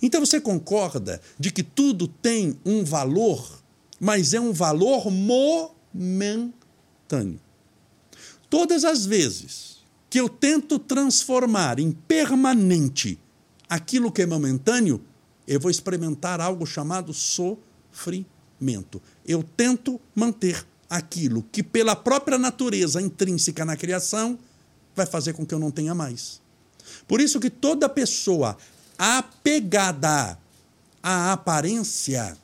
Então você concorda de que tudo tem um valor, mas é um valor momentâneo. Todas as vezes que eu tento transformar em permanente aquilo que é momentâneo, eu vou experimentar algo chamado sofrimento. Eu tento manter aquilo que, pela própria natureza intrínseca na criação, vai fazer com que eu não tenha mais. Por isso que toda pessoa apegada à aparência,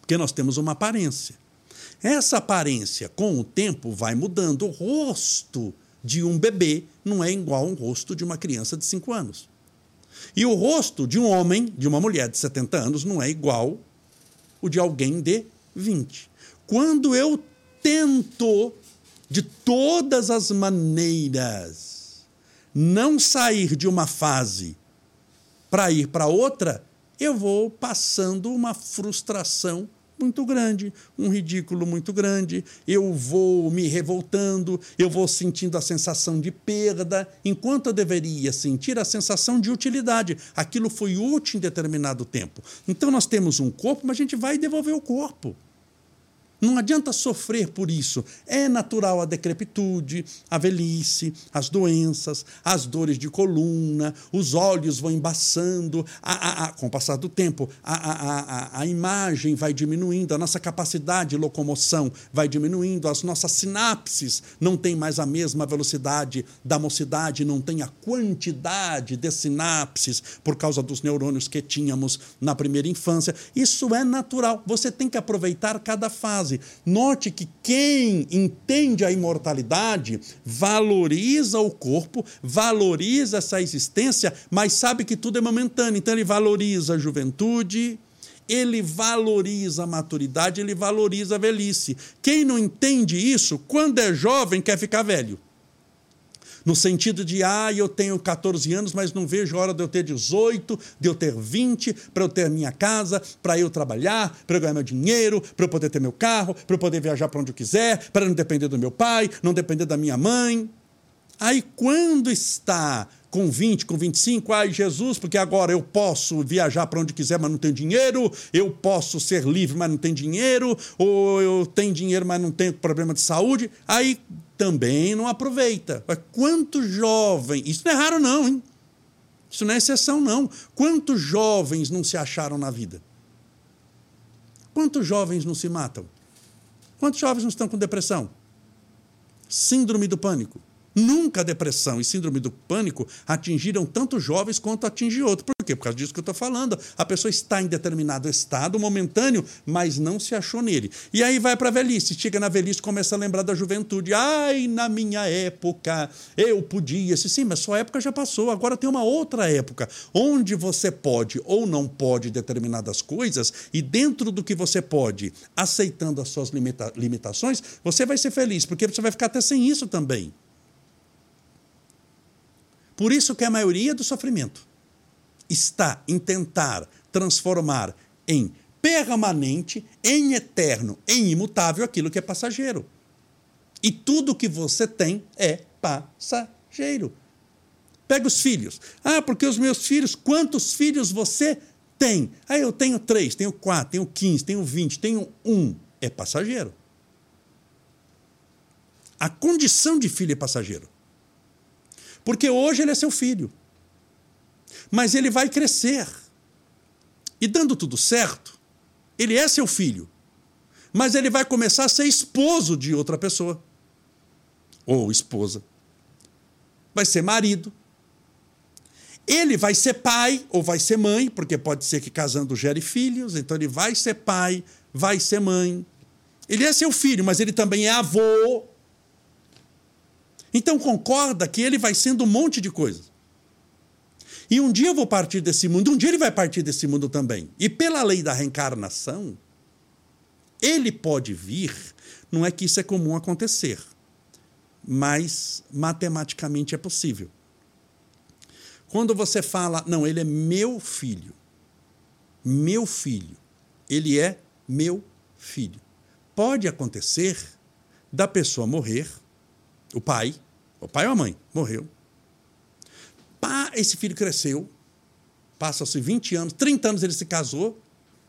porque nós temos uma aparência. Essa aparência, com o tempo, vai mudando. O rosto de um bebê não é igual ao rosto de uma criança de 5 anos. E o rosto de um homem, de uma mulher de 70 anos, não é igual o de alguém de 20. Quando eu tento, de todas as maneiras, não sair de uma fase para ir para outra, eu vou passando uma frustração muito grande, um ridículo muito grande, eu vou me revoltando, eu vou sentindo a sensação de perda, enquanto eu deveria sentir a sensação de utilidade. Aquilo foi útil em determinado tempo. Então nós temos um corpo, mas a gente vai devolver o corpo. Não adianta sofrer por isso. É natural a decrepitude, a velhice, as doenças, as dores de coluna, os olhos vão embaçando, a, a, a, com o passar do tempo, a, a imagem vai diminuindo, a nossa capacidade de locomoção vai diminuindo, as nossas sinapses não têm mais a mesma velocidade da mocidade, não tem a quantidade de sinapses por causa dos neurônios que tínhamos na primeira infância. Isso é natural. Você tem que aproveitar cada fase fase. Note que quem entende a imortalidade valoriza o corpo, valoriza essa existência, mas sabe que tudo é momentâneo. Então ele valoriza a juventude, ele valoriza a maturidade, ele valoriza a velhice. Quem não entende isso, quando é jovem, quer ficar velho. No sentido de, ah, eu tenho 14 anos, mas não vejo a hora de eu ter 18, de eu ter 20, para eu ter minha casa, para eu trabalhar, para eu ganhar meu dinheiro, para eu poder ter meu carro, para eu poder viajar para onde eu quiser, para não depender do meu pai, não depender da minha mãe. Aí, quando está com 20, com 25, ai Jesus, porque agora eu posso viajar para onde quiser, mas não tenho dinheiro, eu posso ser livre, mas não tenho dinheiro, ou eu tenho dinheiro, mas não tenho problema de saúde. Aí também não aproveita. Quantos jovens, isso não é raro não, hein? Isso não é exceção não. Quantos jovens não se acharam na vida? Quantos jovens não se matam? Quantos jovens não estão com depressão? Síndrome do pânico. Nunca a depressão e síndrome do pânico atingiram tanto jovens quanto atinge outros. Por quê? Por causa disso que eu estou falando. A pessoa está em determinado estado momentâneo, mas não se achou nele. E aí vai para a velhice. Chega na velhice começa a lembrar da juventude. Ai, na minha época eu podia. Sim, mas sua época já passou. Agora tem uma outra época onde você pode ou não pode determinadas coisas e dentro do que você pode, aceitando as suas limita limitações, você vai ser feliz, porque você vai ficar até sem isso também. Por isso que a maioria do sofrimento está em tentar transformar em permanente, em eterno, em imutável aquilo que é passageiro. E tudo que você tem é passageiro. Pega os filhos. Ah, porque os meus filhos, quantos filhos você tem? Ah, eu tenho três, tenho quatro, tenho quinze, tenho vinte, tenho um. É passageiro. A condição de filho é passageiro. Porque hoje ele é seu filho. Mas ele vai crescer. E dando tudo certo, ele é seu filho. Mas ele vai começar a ser esposo de outra pessoa. Ou esposa. Vai ser marido. Ele vai ser pai ou vai ser mãe, porque pode ser que casando gere filhos, então ele vai ser pai, vai ser mãe. Ele é seu filho, mas ele também é avô, então concorda que ele vai sendo um monte de coisas. E um dia eu vou partir desse mundo, um dia ele vai partir desse mundo também. E pela lei da reencarnação, ele pode vir, não é que isso é comum acontecer, mas matematicamente é possível. Quando você fala, não, ele é meu filho, meu filho, ele é meu filho. Pode acontecer da pessoa morrer o pai, o pai ou a mãe, morreu. Pá, esse filho cresceu, Passa-se 20 anos, 30 anos ele se casou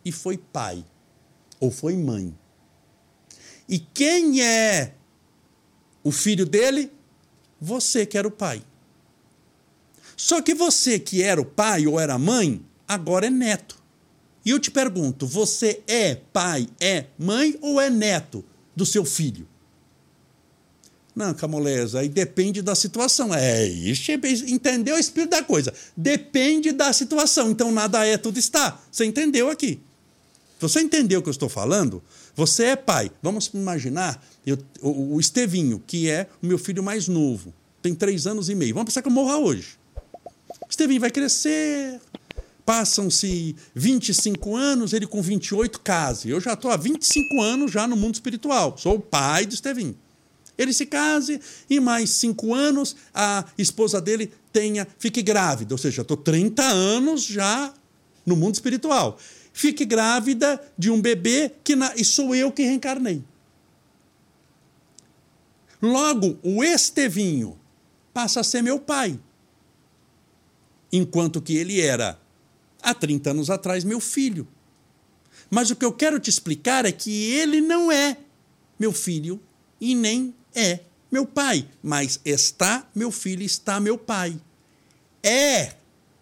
e foi pai. Ou foi mãe. E quem é o filho dele? Você que era o pai. Só que você que era o pai ou era mãe, agora é neto. E eu te pergunto: você é pai, é mãe ou é neto do seu filho? Não, Camoleza, aí depende da situação. É, isso, entendeu o espírito da coisa. Depende da situação. Então nada é, tudo está. Você entendeu aqui. Você entendeu o que eu estou falando? Você é pai. Vamos imaginar eu, o, Estevinho, que é o meu filho mais novo. Tem três anos e meio. Vamos pensar que eu morra hoje. Estevinho vai crescer. Passam-se 25 anos, ele com 28 case. Eu já estou há 25 anos já no mundo espiritual. Sou o pai do Estevinho. Ele se case e mais cinco anos a esposa dele tenha fique grávida. Ou seja, estou 30 anos já no mundo espiritual. Fique grávida de um bebê que na, e sou eu que reencarnei. Logo, o Estevinho passa a ser meu pai. Enquanto que ele era, há 30 anos atrás, meu filho. Mas o que eu quero te explicar é que ele não é meu filho e nem é meu pai, mas está meu filho, está meu pai. É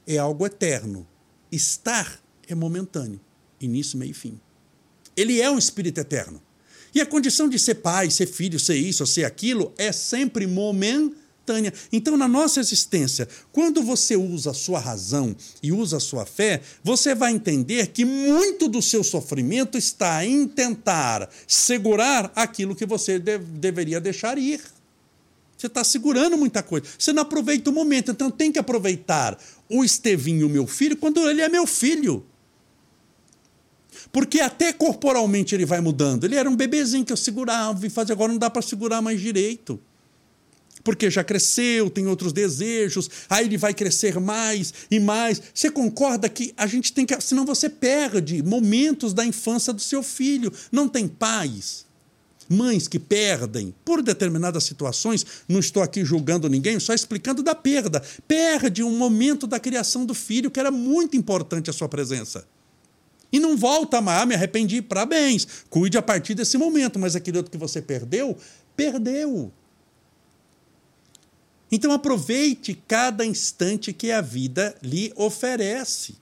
é algo eterno. Estar é momentâneo, início, meio e fim. Ele é um espírito eterno. E a condição de ser pai, ser filho, ser isso, ser aquilo, é sempre momentânea momentânea. Então, na nossa existência, quando você usa a sua razão e usa a sua fé, você vai entender que muito do seu sofrimento está em tentar segurar aquilo que você de deveria deixar ir. Você está segurando muita coisa. Você não aproveita o momento. Então tem que aproveitar o Estevinho, meu filho, quando ele é meu filho. Porque até corporalmente ele vai mudando. Ele era um bebezinho que eu segurava e fazia, agora não dá para segurar mais direito porque já cresceu, tem outros desejos, aí ele vai crescer mais e mais. Você concorda que a gente tem que. Senão você perde momentos da infância do seu filho. Não tem pais, mães que perdem por determinadas situações. Não estou aqui julgando ninguém, só explicando da perda. Perde um momento da criação do filho que era muito importante a sua presença. E não volta mais, ah, me arrependi, parabéns. Cuide a partir desse momento, mas aquele outro que você perdeu, perdeu. Então aproveite cada instante que a vida lhe oferece.